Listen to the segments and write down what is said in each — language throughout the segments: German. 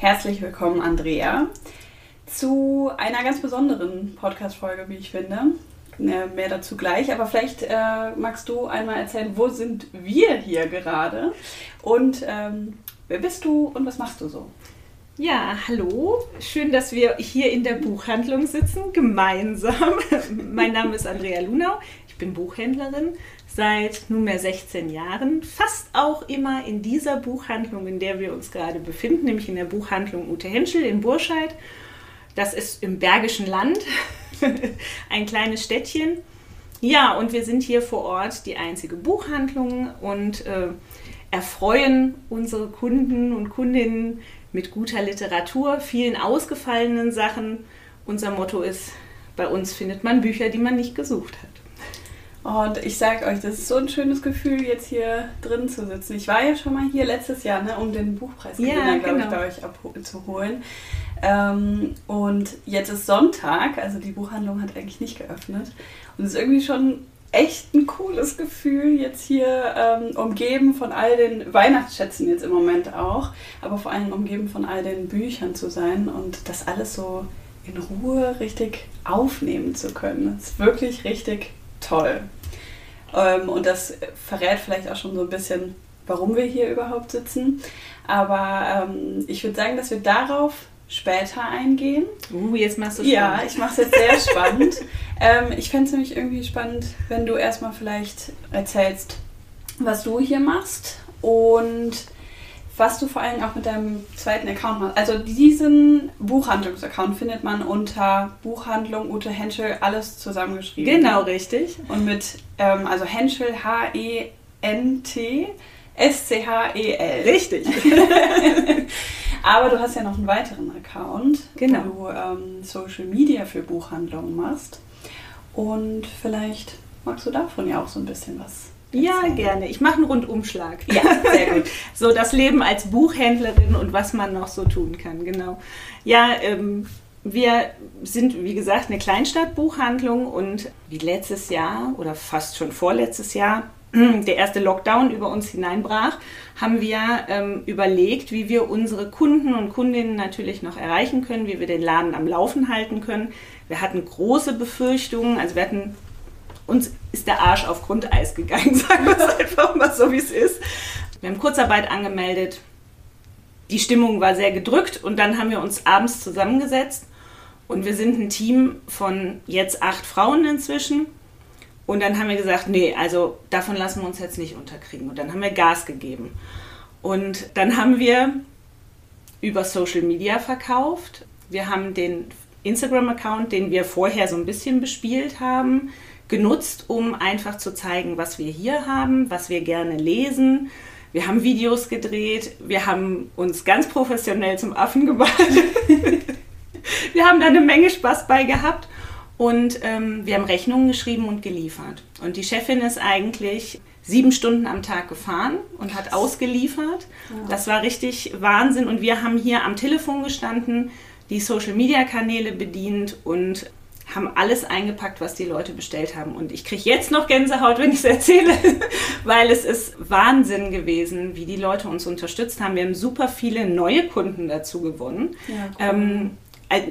Herzlich willkommen, Andrea, zu einer ganz besonderen Podcast-Folge, wie ich finde. Mehr dazu gleich, aber vielleicht äh, magst du einmal erzählen, wo sind wir hier gerade und ähm, wer bist du und was machst du so? Ja, hallo. Schön, dass wir hier in der Buchhandlung sitzen, gemeinsam. mein Name ist Andrea Lunau. Ich bin Buchhändlerin seit nunmehr 16 Jahren. Fast auch immer in dieser Buchhandlung, in der wir uns gerade befinden, nämlich in der Buchhandlung Ute Henschel in Burscheid. Das ist im Bergischen Land, ein kleines Städtchen. Ja, und wir sind hier vor Ort die einzige Buchhandlung und äh, erfreuen unsere Kunden und Kundinnen mit guter Literatur, vielen ausgefallenen Sachen. Unser Motto ist, bei uns findet man Bücher, die man nicht gesucht hat. Und ich sag euch, das ist so ein schönes Gefühl, jetzt hier drin zu sitzen. Ich war ja schon mal hier letztes Jahr, ne, um den Buchpreis ja, glaube ich, bei euch abzuholen. Ähm, und jetzt ist Sonntag, also die Buchhandlung hat eigentlich nicht geöffnet. Und es ist irgendwie schon echt ein cooles Gefühl, jetzt hier ähm, umgeben von all den Weihnachtsschätzen jetzt im Moment auch, aber vor allem umgeben von all den Büchern zu sein und das alles so in Ruhe richtig aufnehmen zu können. Das ist wirklich richtig toll. Ähm, und das verrät vielleicht auch schon so ein bisschen, warum wir hier überhaupt sitzen. Aber ähm, ich würde sagen, dass wir darauf später eingehen. Uh, jetzt machst du spannend. Ja, ich mache es jetzt sehr spannend. Ähm, ich fände es nämlich irgendwie spannend, wenn du erstmal vielleicht erzählst, was du hier machst und was du vor allem auch mit deinem zweiten Account machst. Also diesen Buchhandlungsaccount findet man unter Buchhandlung Ute Henschel, alles zusammengeschrieben. Genau, richtig. Und mit, ähm, also Henschel, H-E-N-T, S-C-H-E-L. Richtig. Aber du hast ja noch einen weiteren Account, genau. wo du ähm, Social Media für Buchhandlungen machst. Und vielleicht magst du davon ja auch so ein bisschen was ja, gerne. Ich mache einen Rundumschlag. Ja, sehr gut. so das Leben als Buchhändlerin und was man noch so tun kann, genau. Ja, ähm, wir sind, wie gesagt, eine Kleinstadtbuchhandlung und wie letztes Jahr oder fast schon vorletztes Jahr der erste Lockdown über uns hineinbrach, haben wir ähm, überlegt, wie wir unsere Kunden und Kundinnen natürlich noch erreichen können, wie wir den Laden am Laufen halten können. Wir hatten große Befürchtungen, also wir hatten uns ist der Arsch auf Grundeis gegangen, sagen wir es einfach mal so, wie es ist. Wir haben Kurzarbeit angemeldet. Die Stimmung war sehr gedrückt und dann haben wir uns abends zusammengesetzt und wir sind ein Team von jetzt acht Frauen inzwischen. Und dann haben wir gesagt, nee, also davon lassen wir uns jetzt nicht unterkriegen. Und dann haben wir Gas gegeben. Und dann haben wir über Social Media verkauft. Wir haben den Instagram-Account, den wir vorher so ein bisschen bespielt haben, genutzt, um einfach zu zeigen, was wir hier haben, was wir gerne lesen. Wir haben Videos gedreht, wir haben uns ganz professionell zum Affen gemacht. wir haben da eine Menge Spaß bei gehabt und ähm, wir haben Rechnungen geschrieben und geliefert. Und die Chefin ist eigentlich sieben Stunden am Tag gefahren und hat ausgeliefert. Das war richtig Wahnsinn. Und wir haben hier am Telefon gestanden, die Social-Media-Kanäle bedient und haben alles eingepackt, was die Leute bestellt haben. Und ich kriege jetzt noch Gänsehaut, wenn ich es erzähle, weil es ist Wahnsinn gewesen, wie die Leute uns unterstützt haben. Wir haben super viele neue Kunden dazu gewonnen. Ja, cool. ähm,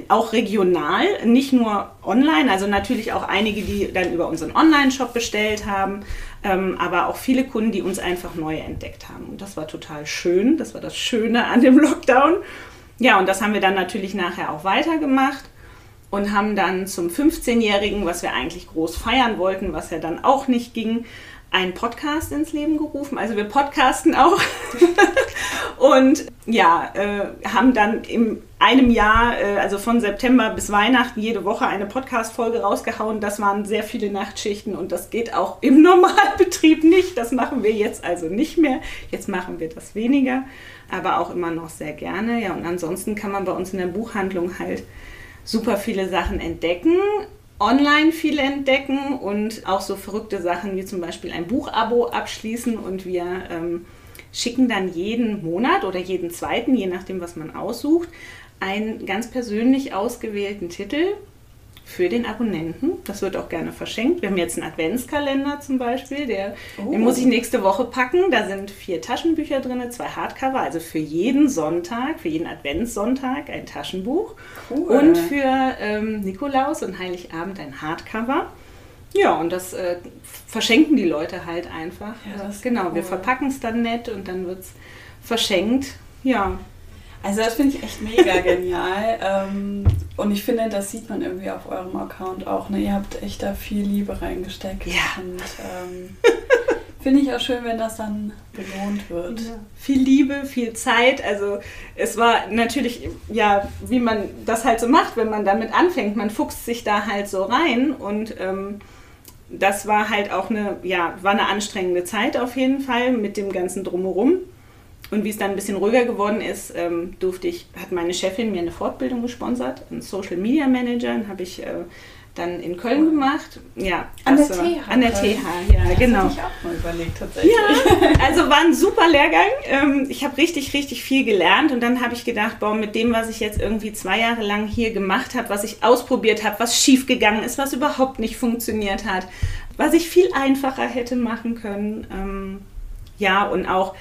auch regional, nicht nur online, also natürlich auch einige, die dann über unseren Online-Shop bestellt haben, ähm, aber auch viele Kunden, die uns einfach neu entdeckt haben. Und das war total schön, das war das Schöne an dem Lockdown. Ja, und das haben wir dann natürlich nachher auch weitergemacht und haben dann zum 15-Jährigen, was wir eigentlich groß feiern wollten, was ja dann auch nicht ging, einen Podcast ins Leben gerufen. Also wir podcasten auch und ja, äh, haben dann im einem Jahr, äh, also von September bis Weihnachten, jede Woche eine Podcast-Folge rausgehauen. Das waren sehr viele Nachtschichten und das geht auch im Normalbetrieb nicht. Das machen wir jetzt also nicht mehr. Jetzt machen wir das weniger, aber auch immer noch sehr gerne. Ja, und ansonsten kann man bei uns in der Buchhandlung halt super viele Sachen entdecken online viel entdecken und auch so verrückte Sachen wie zum Beispiel ein Buchabo abschließen und wir ähm, schicken dann jeden Monat oder jeden zweiten, je nachdem, was man aussucht, einen ganz persönlich ausgewählten Titel für den Abonnenten. Das wird auch gerne verschenkt. Wir haben jetzt einen Adventskalender zum Beispiel, der, oh. den muss ich nächste Woche packen. Da sind vier Taschenbücher drin, zwei Hardcover, also für jeden Sonntag, für jeden Adventssonntag ein Taschenbuch. Cool. Und für ähm, Nikolaus und Heiligabend ein Hardcover. Ja, und das äh, verschenken die Leute halt einfach. Ja, genau, cool. wir verpacken es dann nett und dann wird es verschenkt. Ja, also das finde ich echt mega genial. Ähm, und ich finde, das sieht man irgendwie auf eurem Account auch. Ne? Ihr habt echt da viel Liebe reingesteckt. Ja. Und ähm, finde ich auch schön, wenn das dann belohnt wird. Ja. Viel Liebe, viel Zeit. Also es war natürlich, ja, wie man das halt so macht, wenn man damit anfängt. Man fuchst sich da halt so rein und ähm, das war halt auch eine, ja, war eine anstrengende Zeit auf jeden Fall mit dem ganzen Drumherum. Und wie es dann ein bisschen ruhiger geworden ist, ähm, durfte ich, hat meine Chefin mir eine Fortbildung gesponsert, einen Social Media Manager, den habe ich äh, dann in Köln gemacht. Ja, an der TH. An der TH, ja, das genau. Ich auch mal überlegt tatsächlich. Ja, also war ein super Lehrgang. Ähm, ich habe richtig, richtig viel gelernt und dann habe ich gedacht, boah, mit dem, was ich jetzt irgendwie zwei Jahre lang hier gemacht habe, was ich ausprobiert habe, was schiefgegangen ist, was überhaupt nicht funktioniert hat, was ich viel einfacher hätte machen können. Ähm, ja, und auch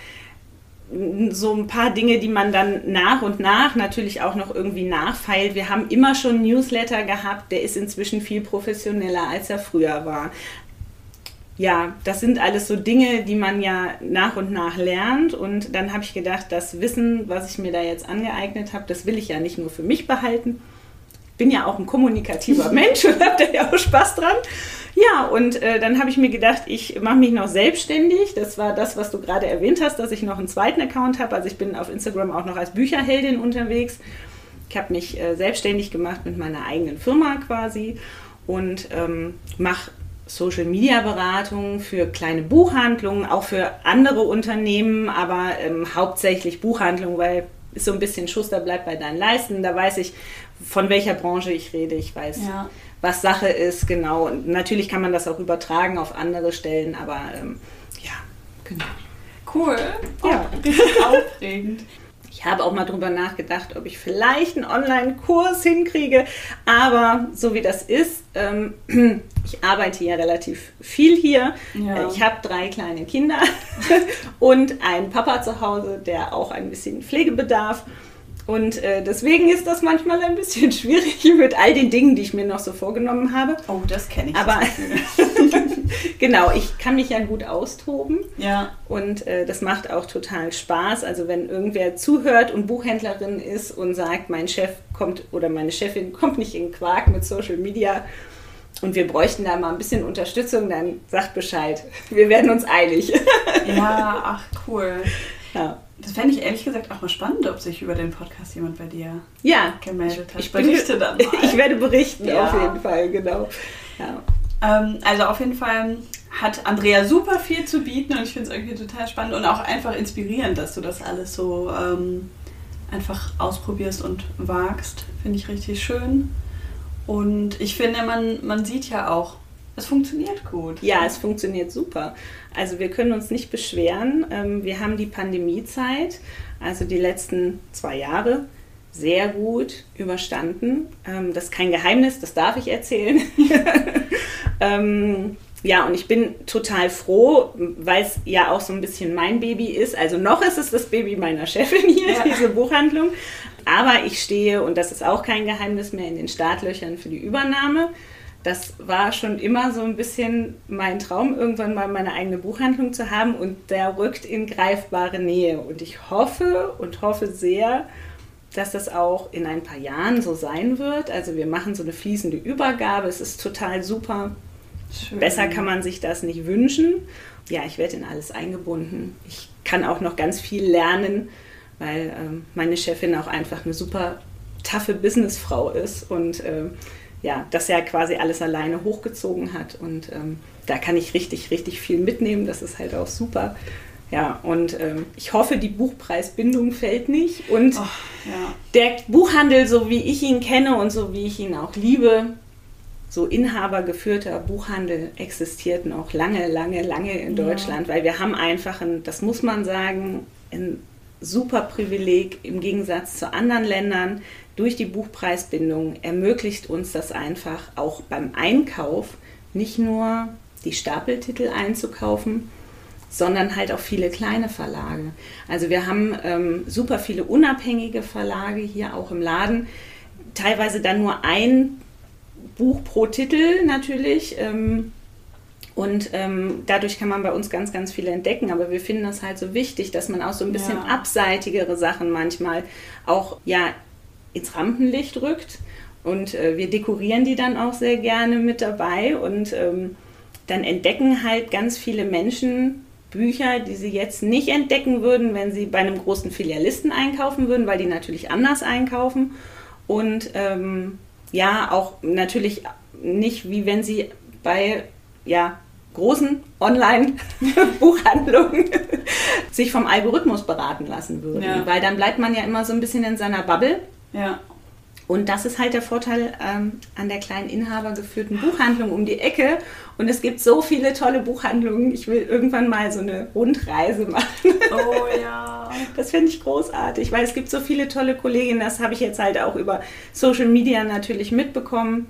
so ein paar Dinge, die man dann nach und nach natürlich auch noch irgendwie nachfeilt. Wir haben immer schon einen Newsletter gehabt, der ist inzwischen viel professioneller, als er früher war. Ja, das sind alles so Dinge, die man ja nach und nach lernt. Und dann habe ich gedacht, das Wissen, was ich mir da jetzt angeeignet habe, das will ich ja nicht nur für mich behalten. Ich bin ja auch ein kommunikativer Mensch und habe da ja auch Spaß dran. Ja, und äh, dann habe ich mir gedacht, ich mache mich noch selbstständig. Das war das, was du gerade erwähnt hast, dass ich noch einen zweiten Account habe. Also ich bin auf Instagram auch noch als Bücherheldin unterwegs. Ich habe mich äh, selbstständig gemacht mit meiner eigenen Firma quasi und ähm, mache Social Media Beratung für kleine Buchhandlungen, auch für andere Unternehmen, aber ähm, hauptsächlich Buchhandlungen, weil ist so ein bisschen Schuster bleibt bei deinen Leisten. Da weiß ich, von welcher Branche ich rede. Ich weiß, ja was Sache ist, genau. Und natürlich kann man das auch übertragen auf andere Stellen, aber ähm, ja, genau. Cool. Ja. Oh, aufregend. Ich habe auch mal drüber nachgedacht, ob ich vielleicht einen Online-Kurs hinkriege, aber so wie das ist, ähm, ich arbeite ja relativ viel hier. Ja. Ich habe drei kleine Kinder und einen Papa zu Hause, der auch ein bisschen Pflegebedarf. Und äh, deswegen ist das manchmal ein bisschen schwierig mit all den Dingen, die ich mir noch so vorgenommen habe. Oh, das kenne ich. Aber genau, ich kann mich ja gut austoben. Ja. Und äh, das macht auch total Spaß. Also wenn irgendwer zuhört und Buchhändlerin ist und sagt, mein Chef kommt oder meine Chefin kommt nicht in Quark mit Social Media und wir bräuchten da mal ein bisschen Unterstützung, dann sagt Bescheid. Wir werden uns einig. ja, ach cool. Ja. Das fände ich ehrlich gesagt auch mal spannend, ob sich über den Podcast jemand bei dir ja, gemeldet hat. Ich berichte dann mal. Ich werde berichten, ja. auf jeden Fall, genau. Ja. Ähm, also auf jeden Fall hat Andrea super viel zu bieten und ich finde es irgendwie total spannend und auch einfach inspirierend, dass du das alles so ähm, einfach ausprobierst und wagst. Finde ich richtig schön. Und ich finde, man, man sieht ja auch, es funktioniert gut. Ja, es funktioniert super. Also wir können uns nicht beschweren. Ähm, wir haben die Pandemiezeit, also die letzten zwei Jahre, sehr gut überstanden. Ähm, das ist kein Geheimnis, das darf ich erzählen. Ähm, ja, und ich bin total froh, weil es ja auch so ein bisschen mein Baby ist. Also noch ist es das Baby meiner Chefin hier, ja. diese Buchhandlung. Aber ich stehe, und das ist auch kein Geheimnis mehr, in den Startlöchern für die Übernahme das war schon immer so ein bisschen mein Traum, irgendwann mal meine eigene Buchhandlung zu haben und der rückt in greifbare Nähe. Und ich hoffe und hoffe sehr, dass das auch in ein paar Jahren so sein wird. Also wir machen so eine fließende Übergabe. Es ist total super. Schön. Besser kann man sich das nicht wünschen. Ja, ich werde in alles eingebunden. Ich kann auch noch ganz viel lernen, weil ähm, meine Chefin auch einfach eine super taffe Businessfrau ist und äh, ja, das ja quasi alles alleine hochgezogen hat. Und ähm, da kann ich richtig, richtig viel mitnehmen. Das ist halt auch super. Ja, und ähm, ich hoffe, die Buchpreisbindung fällt nicht. Und oh, ja. der Buchhandel, so wie ich ihn kenne und so wie ich ihn auch liebe, so inhabergeführter Buchhandel existiert noch lange, lange, lange in Deutschland, ja. weil wir haben einfach, ein, das muss man sagen, ein super Privileg im Gegensatz zu anderen Ländern. Durch die Buchpreisbindung ermöglicht uns das einfach auch beim Einkauf nicht nur die Stapeltitel einzukaufen, sondern halt auch viele kleine Verlage. Also wir haben ähm, super viele unabhängige Verlage hier auch im Laden, teilweise dann nur ein Buch pro Titel natürlich. Ähm, und ähm, dadurch kann man bei uns ganz, ganz viel entdecken. Aber wir finden das halt so wichtig, dass man auch so ein bisschen ja. abseitigere Sachen manchmal auch ja, ins Rampenlicht rückt. Und äh, wir dekorieren die dann auch sehr gerne mit dabei. Und ähm, dann entdecken halt ganz viele Menschen Bücher, die sie jetzt nicht entdecken würden, wenn sie bei einem großen Filialisten einkaufen würden, weil die natürlich anders einkaufen. Und ähm, ja, auch natürlich nicht wie wenn sie bei ja, großen Online-Buchhandlungen sich vom Algorithmus beraten lassen würden. Ja. Weil dann bleibt man ja immer so ein bisschen in seiner Bubble. Ja. Und das ist halt der Vorteil ähm, an der kleinen inhabergeführten Buchhandlung um die Ecke. Und es gibt so viele tolle Buchhandlungen. Ich will irgendwann mal so eine Rundreise machen. Oh ja. Das finde ich großartig, weil es gibt so viele tolle Kolleginnen. Das habe ich jetzt halt auch über Social Media natürlich mitbekommen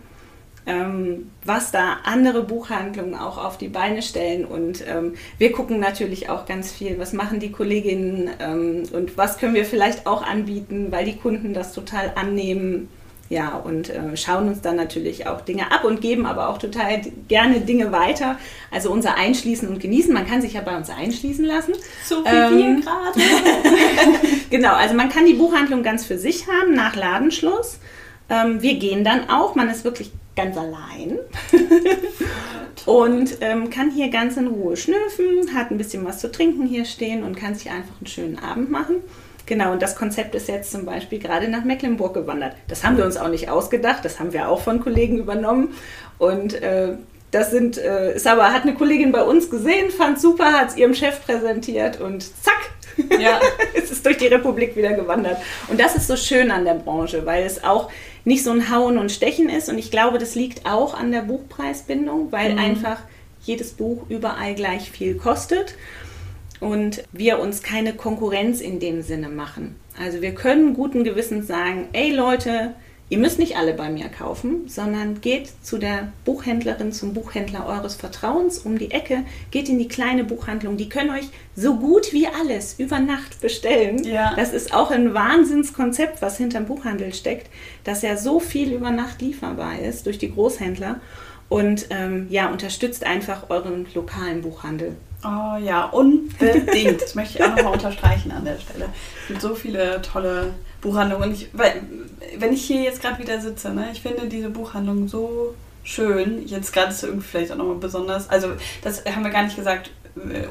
ähm, was da andere Buchhandlungen auch auf die Beine stellen. Und ähm, wir gucken natürlich auch ganz viel, was machen die Kolleginnen ähm, und was können wir vielleicht auch anbieten, weil die Kunden das total annehmen. Ja, und äh, schauen uns dann natürlich auch Dinge ab und geben aber auch total gerne Dinge weiter. Also unser Einschließen und Genießen. Man kann sich ja bei uns einschließen lassen. So wie ähm, wir gerade. genau, also man kann die Buchhandlung ganz für sich haben nach Ladenschluss. Ähm, wir gehen dann auch, man ist wirklich ganz allein und ähm, kann hier ganz in Ruhe schnüffeln, hat ein bisschen was zu trinken hier stehen und kann sich einfach einen schönen Abend machen. Genau, und das Konzept ist jetzt zum Beispiel gerade nach Mecklenburg gewandert. Das haben wir uns auch nicht ausgedacht, das haben wir auch von Kollegen übernommen. Und äh, das sind, äh, ist aber, hat eine Kollegin bei uns gesehen, fand super, hat es ihrem Chef präsentiert und zack, ja. es ist durch die Republik wieder gewandert. Und das ist so schön an der Branche, weil es auch nicht so ein Hauen und Stechen ist. Und ich glaube, das liegt auch an der Buchpreisbindung, weil mhm. einfach jedes Buch überall gleich viel kostet und wir uns keine Konkurrenz in dem Sinne machen. Also wir können guten Gewissens sagen, ey Leute, Ihr müsst nicht alle bei mir kaufen, sondern geht zu der Buchhändlerin, zum Buchhändler eures Vertrauens um die Ecke, geht in die kleine Buchhandlung. Die können euch so gut wie alles über Nacht bestellen. Ja. Das ist auch ein Wahnsinnskonzept, was hinterm Buchhandel steckt, dass ja so viel über Nacht lieferbar ist durch die Großhändler. Und ähm, ja, unterstützt einfach euren lokalen Buchhandel. Oh ja, unbedingt. Das möchte ich auch nochmal unterstreichen an der Stelle. Es gibt so viele tolle Buchhandlungen. Ich, weil, wenn ich hier jetzt gerade wieder sitze, ne, ich finde diese Buchhandlung so schön. Jetzt gerade ist irgendwie vielleicht auch nochmal besonders. Also, das haben wir gar nicht gesagt.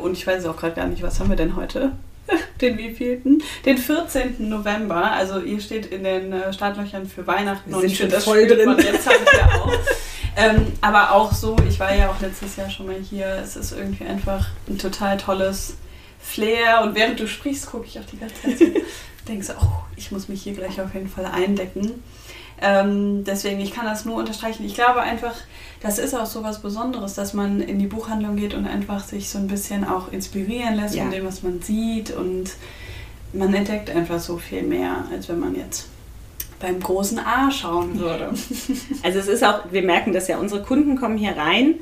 Und ich weiß auch gerade gar nicht, was haben wir denn heute? Den wievielten? Den 14. November. Also ihr steht in den äh, Startlöchern für Weihnachten. Wir sind schon das voll drin. Man jetzt halt ja auch. ähm, aber auch so, ich war ja auch letztes Jahr schon mal hier. Es ist irgendwie einfach ein total tolles Flair. Und während du sprichst, gucke ich auch die ganze Zeit so denkst, oh, ich muss mich hier gleich auf jeden Fall eindecken. Ähm, deswegen, ich kann das nur unterstreichen. Ich glaube einfach, das ist auch so was Besonderes, dass man in die Buchhandlung geht und einfach sich so ein bisschen auch inspirieren lässt ja. von dem, was man sieht. Und man entdeckt einfach so viel mehr, als wenn man jetzt beim großen A schauen würde. Also es ist auch, wir merken das ja, unsere Kunden kommen hier rein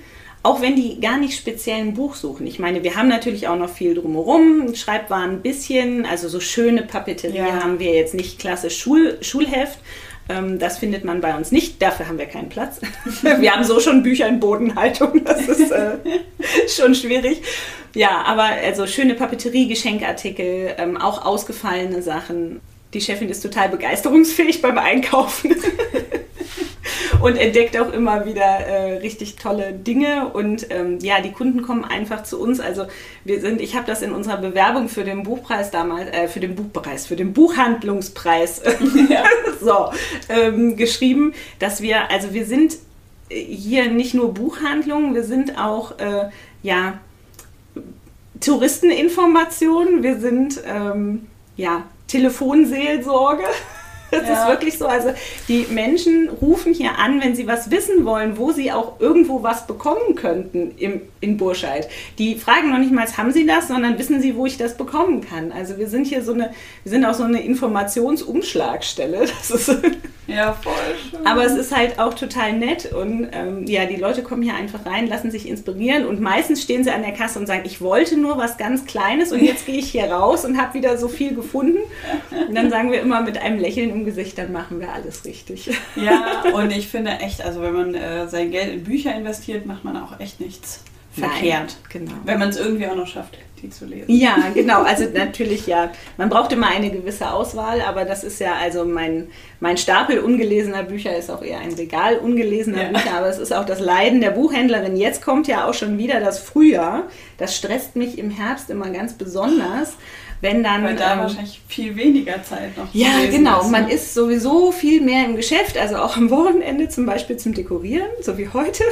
auch wenn die gar nicht speziell ein Buch suchen. Ich meine, wir haben natürlich auch noch viel drumherum, Schreibwaren ein bisschen, also so schöne Papeterie ja. haben wir jetzt nicht klassisch Schul Schulheft. Ähm, das findet man bei uns nicht, dafür haben wir keinen Platz. wir haben so schon Bücher in Bodenhaltung, das ist äh, schon schwierig. Ja, aber also schöne Papeterie, Geschenkartikel, ähm, auch ausgefallene Sachen. Die Chefin ist total begeisterungsfähig beim Einkaufen. und entdeckt auch immer wieder äh, richtig tolle Dinge. Und ähm, ja, die Kunden kommen einfach zu uns. Also wir sind, ich habe das in unserer Bewerbung für den Buchpreis damals, äh, für den Buchpreis, für den Buchhandlungspreis ja. so, ähm, geschrieben, dass wir, also wir sind hier nicht nur Buchhandlungen, wir sind auch äh, ja, Touristeninformationen, wir sind ähm, ja, Telefonseelsorge. Das ja. ist wirklich so. Also die Menschen rufen hier an, wenn sie was wissen wollen, wo sie auch irgendwo was bekommen könnten im, in Burscheid. Die fragen noch nicht mal, haben sie das, sondern wissen sie, wo ich das bekommen kann. Also wir sind hier so eine, wir sind auch so eine Informationsumschlagstelle. Das ist ja, voll schön. Aber es ist halt auch total nett und ähm, ja, die Leute kommen hier einfach rein, lassen sich inspirieren und meistens stehen sie an der Kasse und sagen, ich wollte nur was ganz Kleines und jetzt gehe ich hier raus und habe wieder so viel gefunden. Und dann sagen wir immer mit einem Lächeln im Gesicht, dann machen wir alles richtig. Ja, und ich finde echt, also wenn man äh, sein Geld in Bücher investiert, macht man auch echt nichts verkehrt. Nein, genau. Wenn man es irgendwie auch noch schafft die zu lesen. Ja, genau. Also natürlich ja. Man braucht immer eine gewisse Auswahl, aber das ist ja also mein, mein Stapel ungelesener Bücher ist auch eher ein Regal ungelesener ja. Bücher, aber es ist auch das Leiden der Buchhändlerin. Jetzt kommt ja auch schon wieder das Frühjahr. Das stresst mich im Herbst immer ganz besonders wenn dann. Weil da ähm, wahrscheinlich viel weniger Zeit noch. Ja, genau. Ist, man ne? ist sowieso viel mehr im Geschäft, also auch am Wochenende zum Beispiel zum Dekorieren, so wie heute.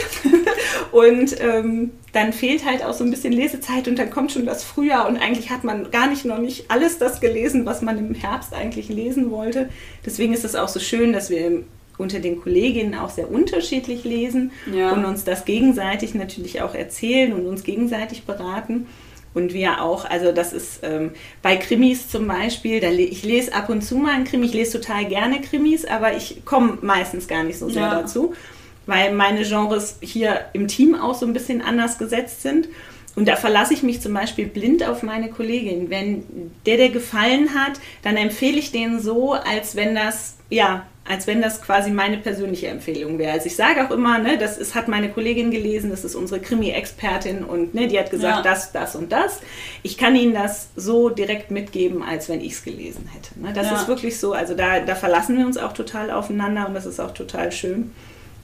und ähm, dann fehlt halt auch so ein bisschen Lesezeit und dann kommt schon das Frühjahr und eigentlich hat man gar nicht noch nicht alles das gelesen, was man im Herbst eigentlich lesen wollte. Deswegen ist es auch so schön, dass wir unter den Kolleginnen auch sehr unterschiedlich lesen ja. und uns das gegenseitig natürlich auch erzählen und uns gegenseitig beraten. Und wir auch, also das ist ähm, bei Krimis zum Beispiel, da, ich lese ab und zu mal einen Krimi, ich lese total gerne Krimis, aber ich komme meistens gar nicht so sehr ja. dazu, weil meine Genres hier im Team auch so ein bisschen anders gesetzt sind. Und da verlasse ich mich zum Beispiel blind auf meine Kollegin. Wenn der, der gefallen hat, dann empfehle ich den so, als wenn das, ja, als wenn das quasi meine persönliche Empfehlung wäre. Also ich sage auch immer, ne, das ist, hat meine Kollegin gelesen, das ist unsere Krimi-Expertin und ne, die hat gesagt, ja. das, das und das. Ich kann Ihnen das so direkt mitgeben, als wenn ich es gelesen hätte. Ne? Das ja. ist wirklich so, also da, da verlassen wir uns auch total aufeinander und das ist auch total schön.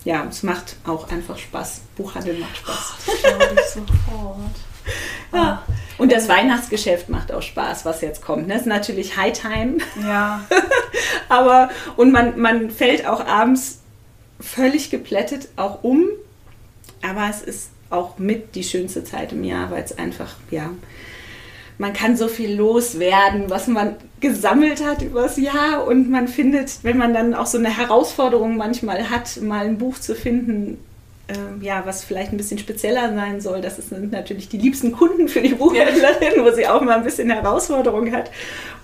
Ja, es macht auch einfach Spaß. Buchhandel macht Spaß. Das glaube ich sofort. Ja. Und das Weihnachtsgeschäft macht auch Spaß, was jetzt kommt. Das ist natürlich High Time. Ja. Aber, und man, man fällt auch abends völlig geplättet auch um. Aber es ist auch mit die schönste Zeit im Jahr, weil es einfach, ja, man kann so viel loswerden, was man gesammelt hat übers Jahr und man findet, wenn man dann auch so eine Herausforderung manchmal hat, mal ein Buch zu finden, äh, ja, was vielleicht ein bisschen spezieller sein soll. Das sind natürlich die liebsten Kunden für die Buchhändlerin, wo sie auch mal ein bisschen Herausforderung hat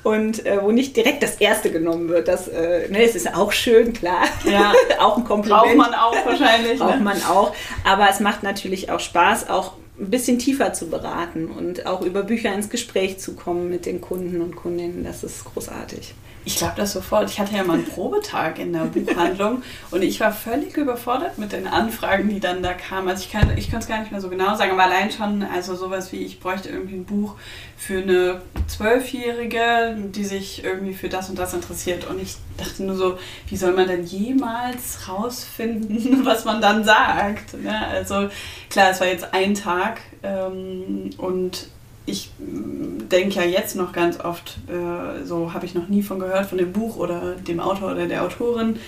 und äh, wo nicht direkt das erste genommen wird. Das, äh, ne, es ist auch schön, klar. Ja. auch ein Kompliment. Braucht man auch wahrscheinlich. Braucht ne? man auch. Aber es macht natürlich auch Spaß, auch ein bisschen tiefer zu beraten und auch über Bücher ins Gespräch zu kommen mit den Kunden und Kundinnen. Das ist großartig. Ich glaube das sofort. Ich hatte ja mal einen Probetag in der Buchhandlung und ich war völlig überfordert mit den Anfragen, die dann da kamen. Also ich kann ich es gar nicht mehr so genau sagen, aber allein schon, also sowas wie ich bräuchte irgendwie ein Buch für eine Zwölfjährige, die sich irgendwie für das und das interessiert. Und ich dachte nur so, wie soll man denn jemals rausfinden, was man dann sagt? Ne? Also klar, es war jetzt ein Tag ähm, und ich mm, denke ja jetzt noch ganz oft, äh, so habe ich noch nie von gehört, von dem Buch oder dem Autor oder der Autorin.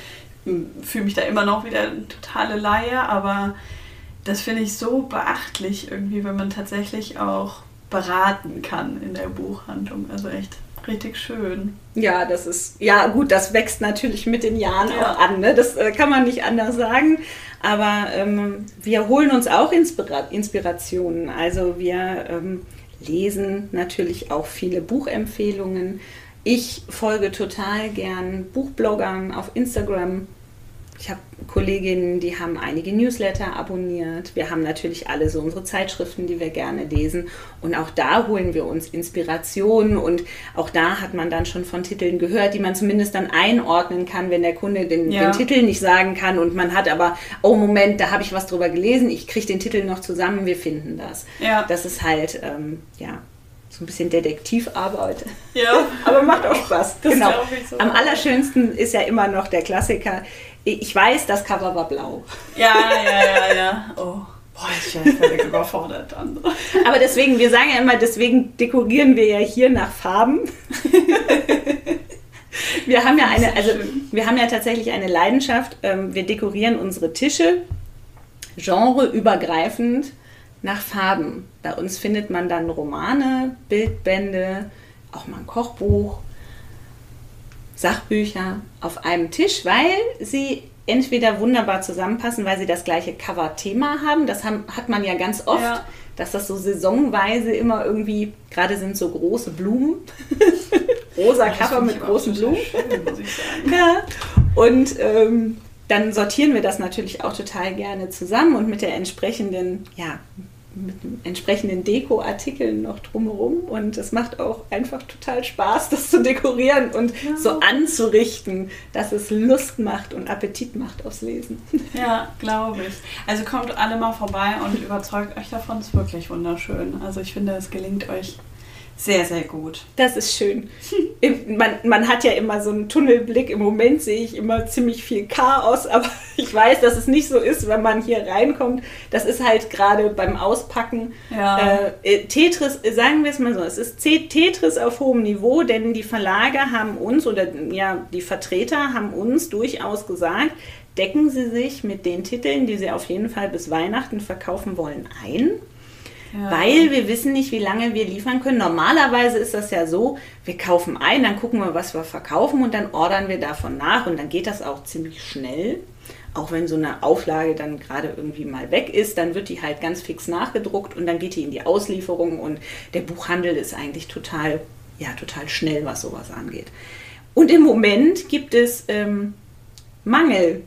Fühle mich da immer noch wieder totale Laie, aber das finde ich so beachtlich irgendwie, wenn man tatsächlich auch beraten kann in der Buchhandlung. Also echt richtig schön. Ja, das ist, ja gut, das wächst natürlich mit den Jahren ja. auch an. Ne? Das äh, kann man nicht anders sagen. Aber ähm, wir holen uns auch Inspira Inspirationen. Also wir ähm, lesen natürlich auch viele Buchempfehlungen. Ich folge total gern Buchbloggern auf Instagram. Ich habe Kolleginnen, die haben einige Newsletter abonniert. Wir haben natürlich alle so unsere Zeitschriften, die wir gerne lesen. Und auch da holen wir uns Inspirationen. Und auch da hat man dann schon von Titeln gehört, die man zumindest dann einordnen kann, wenn der Kunde den, ja. den Titel nicht sagen kann. Und man hat aber, oh Moment, da habe ich was drüber gelesen. Ich kriege den Titel noch zusammen. Wir finden das. Ja. Das ist halt, ähm, ja, so ein bisschen Detektivarbeit. Ja. Aber macht auch Spaß. Das genau. glaub ich so. Am allerschönsten ist ja immer noch der Klassiker. Ich weiß, das Cover war blau. Ja, ja, ja, ja. Oh. Boah, ich bin völlig überfordert dann. Aber deswegen, wir sagen ja immer, deswegen dekorieren wir ja hier nach Farben. Wir haben ja eine, also wir haben ja tatsächlich eine Leidenschaft. Ähm, Wir dekorieren unsere Tische genreübergreifend nach Farben. Bei uns findet man dann Romane, Bildbände, auch mal ein Kochbuch, Sachbücher auf einem Tisch, weil sie entweder wunderbar zusammenpassen, weil sie das gleiche Cover-Thema haben. Das haben, hat man ja ganz oft, Ja. dass das so saisonweise immer irgendwie, gerade sind so große Blumen, rosa Das Cover mit großen Blumen. Schön, muss ich sagen. Ja. Und ähm, dann sortieren wir das natürlich auch total gerne zusammen und mit der entsprechenden, ja, mit entsprechenden Deko-Artikeln noch drumherum. Und es macht auch einfach total Spaß, das zu dekorieren und Ja. so anzurichten, dass es Lust macht und Appetit macht aufs Lesen. Ja, glaube ich. Also kommt alle mal vorbei und überzeugt euch davon. Es ist wirklich wunderschön. Also ich finde, es gelingt euch sehr, sehr gut. Das ist schön. Man, man hat ja immer so einen Tunnelblick. Im Moment sehe ich immer ziemlich viel Chaos, aber ich weiß, dass es nicht so ist, wenn man hier reinkommt. Das ist halt gerade beim Auspacken. Ja. Äh, Tetris, äh, sagen wir es mal so, es ist Tetris auf hohem Niveau, denn die Verlage haben uns oder ja, die Vertreter haben uns durchaus gesagt, decken Sie sich mit den Titeln, die Sie auf jeden Fall bis Weihnachten verkaufen wollen, ein. Ja. Weil wir wissen nicht, wie lange wir liefern können. Normalerweise ist das ja so, wir kaufen ein, dann gucken wir, was wir verkaufen und dann ordern wir davon nach und dann geht das auch ziemlich schnell. Auch wenn so eine Auflage dann gerade irgendwie mal weg ist, dann wird die halt ganz fix nachgedruckt und dann geht die in die Auslieferung und der Buchhandel ist eigentlich total, ja, total schnell, was sowas angeht. Und im Moment gibt es ähm, Mangel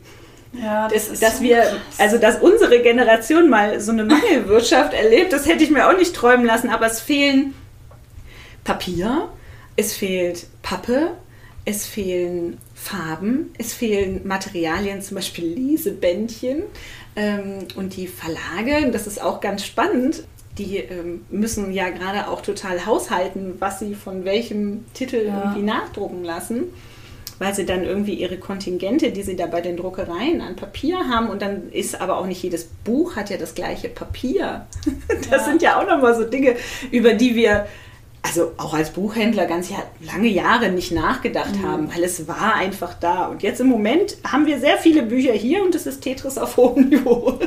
ja, das, ist dass so wir, krass. also dass unsere Generation mal so eine Mangelwirtschaft erlebt, das hätte ich mir auch nicht träumen lassen, aber es fehlen Papier, es fehlt Pappe, es fehlen Farben, es fehlen Materialien, zum Beispiel Lesebändchen ähm, und die Verlage, das ist auch ganz spannend. Die ähm, müssen ja gerade auch total haushalten, was sie von welchem Titel Ja. irgendwie nachdrucken lassen weil sie dann irgendwie ihre Kontingente, die sie da bei den Druckereien an Papier haben und dann ist aber auch nicht jedes Buch hat ja das gleiche Papier. Das Ja. sind ja auch nochmal so Dinge, über die wir also auch als Buchhändler ganz ja, lange Jahre nicht nachgedacht Mhm. haben, weil es war einfach da. Und jetzt im Moment haben wir sehr viele Bücher hier und es ist Tetris auf hohem Niveau.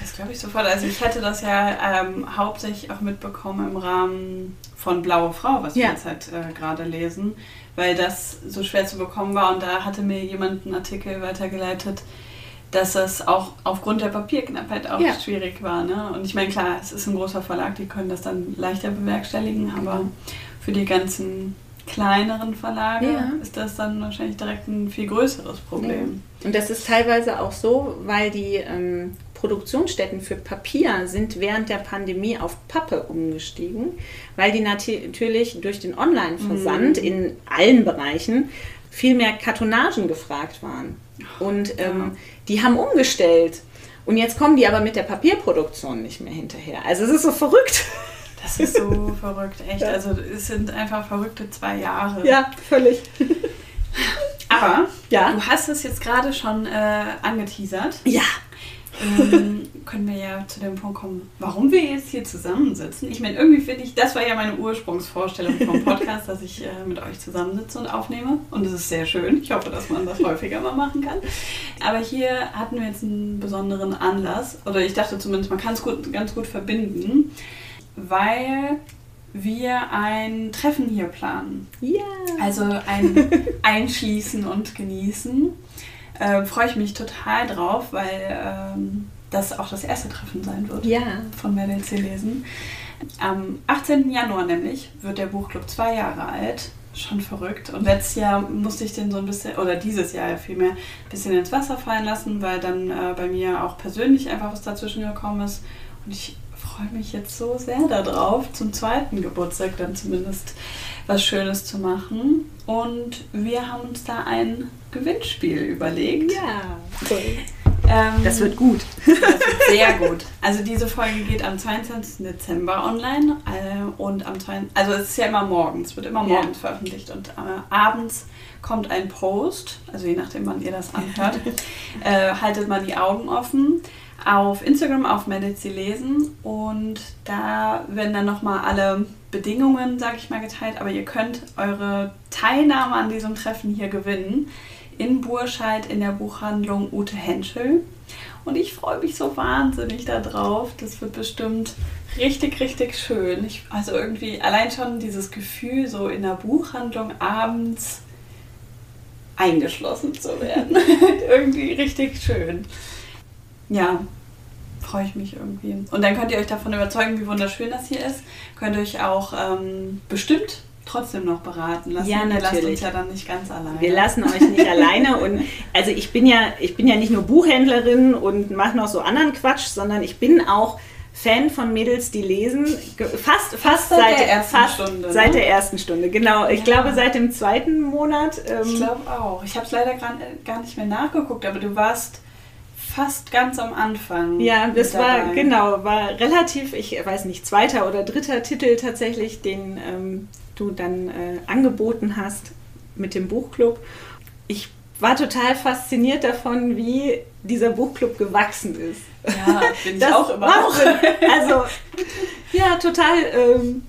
Das glaube ich sofort. Also ich hätte das ja ähm, hauptsächlich auch mitbekommen im Rahmen von Blaue Frau, was wir Ja. jetzt halt äh, gerade lesen, weil das so schwer zu bekommen war und da hatte mir jemand einen Artikel weitergeleitet, dass es auch aufgrund der Papierknappheit auch Ja. schwierig war. Ne? Und ich meine, klar, es ist ein großer Verlag, die können das dann leichter bewerkstelligen, aber für die ganzen kleineren Verlage Ja. ist das dann wahrscheinlich direkt ein viel größeres Problem. Und das ist teilweise auch so, weil die ähm, Produktionsstätten für Papier sind während der Pandemie auf Pappe umgestiegen, weil die natürlich durch den Online-Versand Mhm. in allen Bereichen viel mehr Kartonagen gefragt waren. Und ähm, die haben umgestellt. Und jetzt kommen die aber mit der Papierproduktion nicht mehr hinterher. Also es ist so verrückt. Das ist so verrückt, echt. Ja. Also es sind einfach verrückte zwei Jahre. Ja, völlig. Aber Ja. du hast es jetzt gerade schon äh, angeteasert. Ja. Ähm, können wir ja zu dem Punkt kommen, warum wir jetzt hier zusammensitzen. Ich meine, irgendwie finde ich, das war ja meine Ursprungsvorstellung vom Podcast, dass ich äh, mit euch zusammensitze und aufnehme. Und es ist sehr schön. Ich hoffe, dass man das häufiger mal machen kann. Aber hier hatten wir jetzt einen besonderen Anlass. Oder ich dachte zumindest, man kann es gut, ganz gut verbinden, weil wir ein Treffen hier planen. Ja. Also ein Einschließen und Genießen. Ähm, Freue ich mich total drauf, weil ähm, das auch das erste Treffen sein wird Ja. von Mädels hier lesen. Am 18. Januar nämlich wird der Buchclub zwei Jahre alt. Schon verrückt. Und letztes Jahr musste ich den so ein bisschen, oder dieses Jahr ja vielmehr, ein bisschen ins Wasser fallen lassen, weil dann äh, bei mir auch persönlich einfach was dazwischen gekommen ist. Und ich freue mich jetzt so sehr darauf, zum zweiten Geburtstag dann zumindest was Schönes zu machen. Und wir haben uns da ein Gewinnspiel überlegt. Ja. Toll. Ähm, das wird gut. Das wird sehr gut. Also diese Folge geht am 22. Dezember online äh, und am 20, also es ist ja immer morgens, wird immer morgens ja. veröffentlicht und äh, abends kommt ein Post, also je nachdem, wann ihr das anhört, äh, haltet mal die Augen offen auf Instagram auf Medici lesen und da werden dann nochmal alle Bedingungen, sage ich mal, geteilt, aber ihr könnt eure Teilnahme an diesem Treffen hier gewinnen in Burscheid in der Buchhandlung Ute Henschel. Und ich freue mich so wahnsinnig darauf. Das wird bestimmt richtig, richtig schön. Ich, also irgendwie allein schon dieses Gefühl, so in der Buchhandlung abends eingeschlossen zu werden. irgendwie richtig schön. Ja, freue ich mich irgendwie. Und dann könnt ihr euch davon überzeugen, wie wunderschön das hier ist. Könnt ihr euch auch ähm, bestimmt trotzdem noch beraten lassen. Ja, natürlich. Wir lassen uns ja dann nicht ganz alleine. Wir lassen euch nicht alleine. Und also ich bin ja, ich bin ja nicht nur Buchhändlerin und mache noch so anderen Quatsch, sondern ich bin auch Fan von Mädels, die lesen. Fast, fast, seit, seit der ersten fast Stunde. Ne? Seit der ersten Stunde, genau. Ich glaube seit dem zweiten Monat. Ähm, ich glaube auch. Ich habe es leider gar nicht mehr nachgeguckt, aber du warst fast ganz am Anfang. Ja, das war genau, war relativ, ich weiß nicht, zweiter oder dritter Titel tatsächlich, den ähm, du dann äh, angeboten hast mit dem Buchclub. Ich war total fasziniert davon, wie dieser Buchclub gewachsen ist. Ja, bin ich auch immer. Auch, also, ja, total ähm,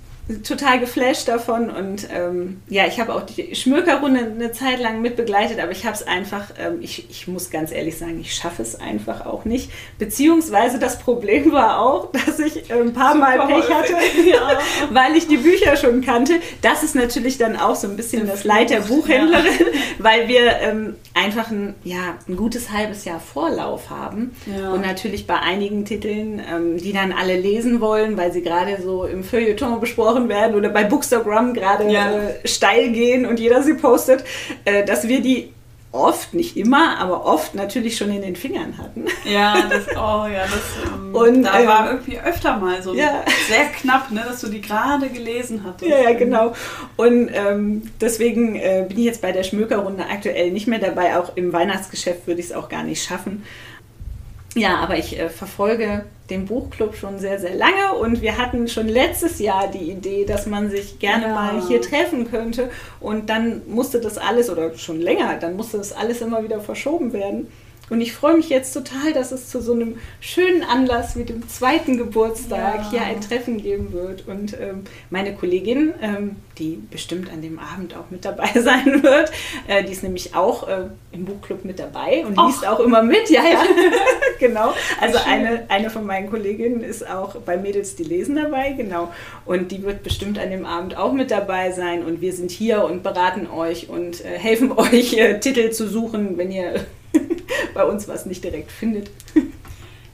total geflasht davon und ähm, ja, ich habe auch die Schmökerrunde eine Zeit lang mitbegleitet, aber ich habe es einfach, ähm, ich, ich muss ganz ehrlich sagen, ich schaffe es einfach auch nicht. Beziehungsweise das Problem war auch, dass ich äh, ein paar Super Mal Pech hatte, ja. weil ich die Bücher schon kannte. Das ist natürlich dann auch so ein bisschen das Leid der Buchhändlerin, ja. weil wir ähm, einfach ein, ja, ein gutes halbes Jahr Vorlauf haben ja. und natürlich bei einigen Titeln, ähm, die dann alle lesen wollen, weil sie gerade so im Feuilleton besprochen angesprochen werden oder bei Bookstagram gerade ja. äh, steil gehen und jeder sie postet, äh, dass wir die oft, nicht immer, aber oft natürlich schon in den Fingern hatten. Ja, das, oh ja, das ähm, und, da ähm, war irgendwie öfter mal so ja. sehr knapp, ne, dass du die gerade gelesen hattest. Ja, ja, genau. Und ähm, deswegen äh, bin ich jetzt bei der Schmökerrunde aktuell nicht mehr dabei. Auch im Weihnachtsgeschäft würde ich es auch gar nicht schaffen. Ja, aber ich äh, verfolge den Buchclub schon sehr, sehr lange und wir hatten schon letztes Jahr die Idee, dass man sich gerne ja. mal hier treffen könnte und dann musste das alles, oder schon länger, dann musste das alles immer wieder verschoben werden. Und ich freue mich jetzt total, dass es zu so einem schönen Anlass wie dem zweiten Geburtstag ja. hier ein Treffen geben wird. Und ähm, meine Kollegin, ähm, die bestimmt an dem Abend auch mit dabei sein wird, äh, die ist nämlich auch äh, im Buchclub mit dabei und Och. liest auch immer mit. Ja, ja, genau. Also eine, eine von meinen Kolleginnen ist auch bei Mädels, die lesen dabei, genau. Und die wird bestimmt an dem Abend auch mit dabei sein. Und wir sind hier und beraten euch und äh, helfen euch, äh, Titel zu suchen, wenn ihr bei uns was nicht direkt findet.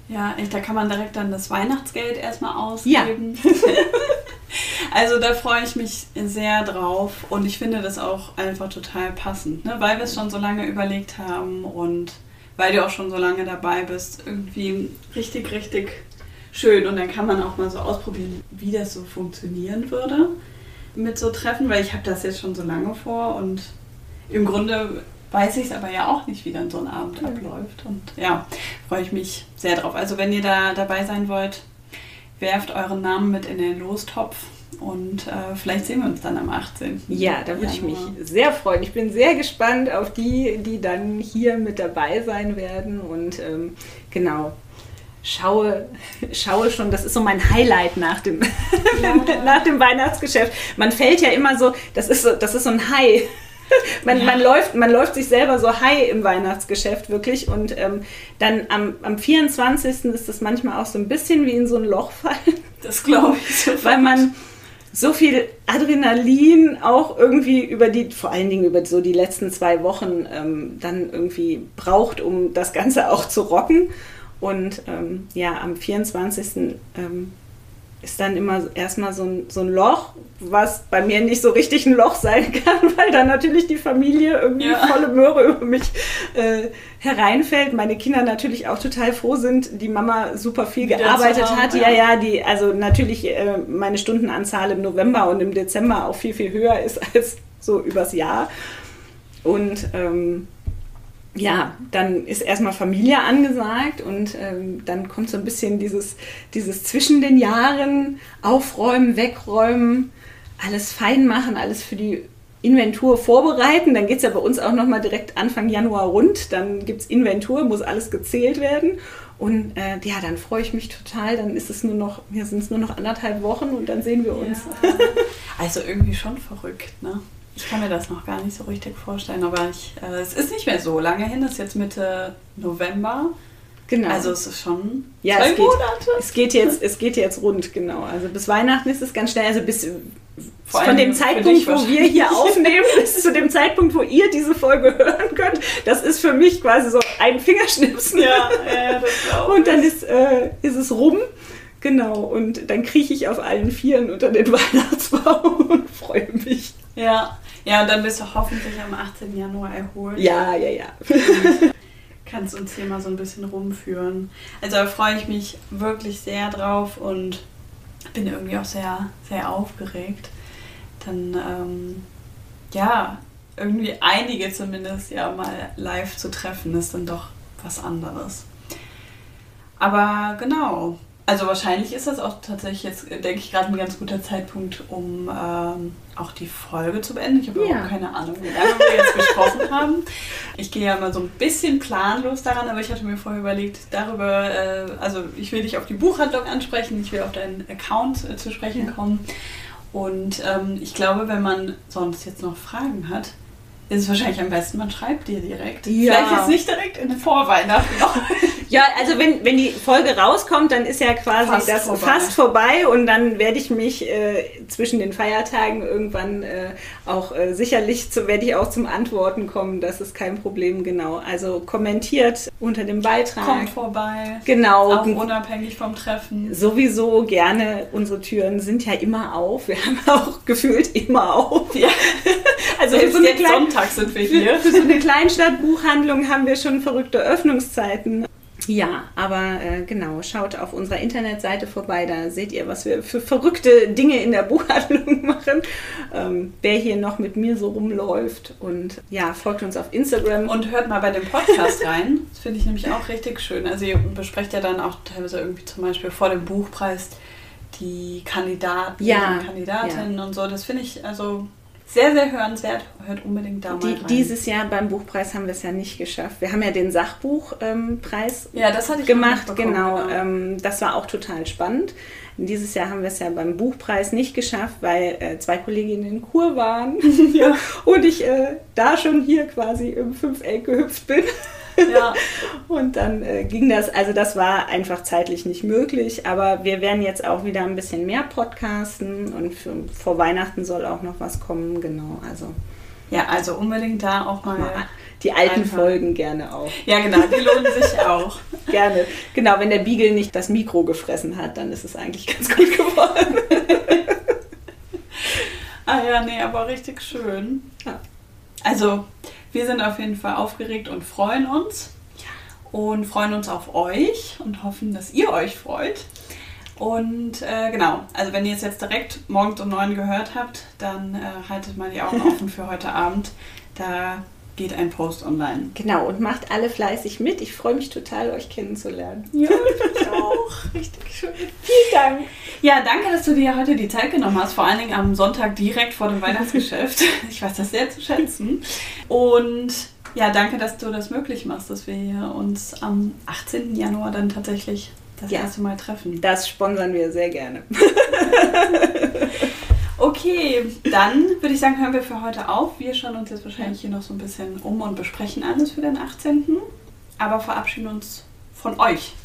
Ja, da kann man direkt dann das Weihnachtsgeld erstmal ausgeben. Ja. also da freue ich mich sehr drauf und ich finde das auch einfach total passend, ne? weil wir es schon so lange überlegt haben und weil du auch schon so lange dabei bist. Irgendwie richtig, richtig schön und dann kann man auch mal so ausprobieren, wie das so funktionieren würde mit so Treffen, weil ich habe das jetzt schon so lange vor und im Grunde weiß ich es aber ja auch nicht, wie dann so ein Abend mhm. abläuft. Und ja, freue ich mich sehr drauf. Also wenn ihr da dabei sein wollt, werft euren Namen mit in den Lostopf und äh, vielleicht sehen wir uns dann am 18. Ja, da würde ich mich sehr freuen. Ich bin sehr gespannt auf die, die dann hier mit dabei sein werden. Und ähm, genau, schaue, schaue schon, das ist so mein Highlight nach dem, ja. nach dem Weihnachtsgeschäft. Man fällt ja immer so, das ist so, das ist so ein High man, ja. man, läuft, man läuft sich selber so high im Weihnachtsgeschäft wirklich und ähm, dann am, am 24. ist das manchmal auch so ein bisschen wie in so ein Loch fallen. Das glaube ich. So weil man so viel Adrenalin auch irgendwie über die, vor allen Dingen über so die letzten zwei Wochen ähm, dann irgendwie braucht, um das Ganze auch zu rocken. Und ähm, ja, am 24. Ähm, ist dann immer erstmal so ein, so ein Loch, was bei mir nicht so richtig ein Loch sein kann, weil dann natürlich die Familie irgendwie ja. volle Möhre über mich äh, hereinfällt. Meine Kinder natürlich auch total froh sind, die Mama super viel Wieder gearbeitet haben, hat. Ja, ja, die, also natürlich äh, meine Stundenanzahl im November und im Dezember auch viel, viel höher ist als so übers Jahr. Und ähm, ja, dann ist erstmal Familie angesagt und ähm, dann kommt so ein bisschen dieses, dieses zwischen den Jahren aufräumen, wegräumen, alles fein machen, alles für die Inventur vorbereiten. Dann geht es ja bei uns auch nochmal direkt Anfang Januar rund. Dann gibt es Inventur, muss alles gezählt werden. Und äh, ja, dann freue ich mich total. Dann ist es nur noch, hier sind es nur noch anderthalb Wochen und dann sehen wir uns. Ja. Also irgendwie schon verrückt, ne? Ich kann mir das noch gar nicht so richtig vorstellen, aber ich, äh, es ist nicht mehr so lange hin, es ist jetzt Mitte November. Genau. Also es ist schon ja, zwei es geht, Monate. Es geht, jetzt, es geht jetzt rund, genau. Also bis Weihnachten ist es ganz schnell. Also bis von dem Zeitpunkt, wo wir hier aufnehmen, bis zu dem Zeitpunkt, wo ihr diese Folge hören könnt, das ist für mich quasi so ein Fingerschnipsen. Ja, ja das Und dann ist, äh, ist es rum. Genau, und dann krieche ich auf allen Vieren unter den Weihnachtsbaum und freue mich. Ja, ja, und dann bist du hoffentlich am 18. Januar erholt. Ja, ja, ja. kannst uns hier mal so ein bisschen rumführen. Also da freue ich mich wirklich sehr drauf und bin irgendwie auch sehr, sehr aufgeregt. Dann, ähm, ja, irgendwie einige zumindest ja mal live zu treffen, ist dann doch was anderes. Aber genau, also wahrscheinlich ist das auch tatsächlich jetzt, denke ich, gerade ein ganz guter Zeitpunkt, um ähm, auch die Folge zu beenden. Ich habe ja. überhaupt keine Ahnung, wie lange wir jetzt gesprochen haben. Ich gehe ja mal so ein bisschen planlos daran, aber ich hatte mir vorher überlegt, darüber, äh, also ich will dich auf die Buchhandlung ansprechen, ich will auf deinen Account äh, zu sprechen kommen. Und ähm, ich glaube, wenn man sonst jetzt noch Fragen hat, ist es wahrscheinlich am besten, man schreibt dir direkt. Ja. Vielleicht jetzt nicht direkt in Vorweihnachten noch. Ja, also wenn, wenn die Folge rauskommt, dann ist ja quasi fast das vorbei. fast vorbei und dann werde ich mich äh, zwischen den Feiertagen irgendwann äh, auch äh, sicherlich zu, werde ich auch zum Antworten kommen. Das ist kein Problem, genau. Also kommentiert unter dem Beitrag. Kommt vorbei. Genau. Auch unabhängig vom Treffen. Sowieso gerne. Unsere Türen sind ja immer auf. Wir haben auch gefühlt immer auf. Ja. Also für so eine jetzt Sonntag sind wir hier. Für, für so eine Kleinstadtbuchhandlung haben wir schon verrückte Öffnungszeiten. Ja, aber äh, genau, schaut auf unserer Internetseite vorbei, da seht ihr, was wir für verrückte Dinge in der Buchhandlung machen. Ähm, wer hier noch mit mir so rumläuft und ja, folgt uns auf Instagram. Und hört mal bei dem Podcast rein. Das finde ich nämlich auch richtig schön. Also ihr besprecht ja dann auch teilweise irgendwie zum Beispiel vor dem Buchpreis die Kandidaten ja, und Kandidatinnen ja. und so. Das finde ich also sehr, sehr hörenswert. Hört unbedingt da mal Die, rein. Dieses Jahr beim Buchpreis haben wir es ja nicht geschafft. Wir haben ja den Sachbuchpreis ähm, ja, das hatte ich gemacht. Genau, genau. Ähm, das war auch total spannend. Dieses Jahr haben wir es ja beim Buchpreis nicht geschafft, weil äh, zwei Kolleginnen in Kur waren ja. und ich äh, da schon hier quasi im Fünfeck gehüpft bin. Ja. Und dann äh, ging das, also das war einfach zeitlich nicht möglich, aber wir werden jetzt auch wieder ein bisschen mehr podcasten und für, vor Weihnachten soll auch noch was kommen, genau, also. Ja, also unbedingt da auch mal. Die alten einfach. Folgen gerne auch. Ja, genau, die lohnen sich auch. gerne. Genau, wenn der Beagle nicht das Mikro gefressen hat, dann ist es eigentlich ganz gut geworden. ah ja, nee, aber richtig schön. Ja. Also, wir sind auf jeden Fall aufgeregt und freuen uns. Und freuen uns auf euch und hoffen, dass ihr euch freut. Und äh, genau, also wenn ihr es jetzt direkt morgens um neun gehört habt, dann äh, haltet mal die Augen offen für heute Abend. Da geht ein Post online. Genau, und macht alle fleißig mit. Ich freue mich total, euch kennenzulernen. Ja, auch. Richtig schön. Vielen Dank. Ja, danke, dass du dir heute die Zeit genommen hast, vor allen Dingen am Sonntag direkt vor dem Weihnachtsgeschäft. Ich weiß das sehr zu schätzen. Und ja, danke, dass du das möglich machst, dass wir uns am 18. Januar dann tatsächlich das ja, erste Mal treffen. Das sponsern wir sehr gerne. Okay, dann würde ich sagen, hören wir für heute auf. Wir schauen uns jetzt wahrscheinlich hier noch so ein bisschen um und besprechen alles für den 18. Aber verabschieden uns von euch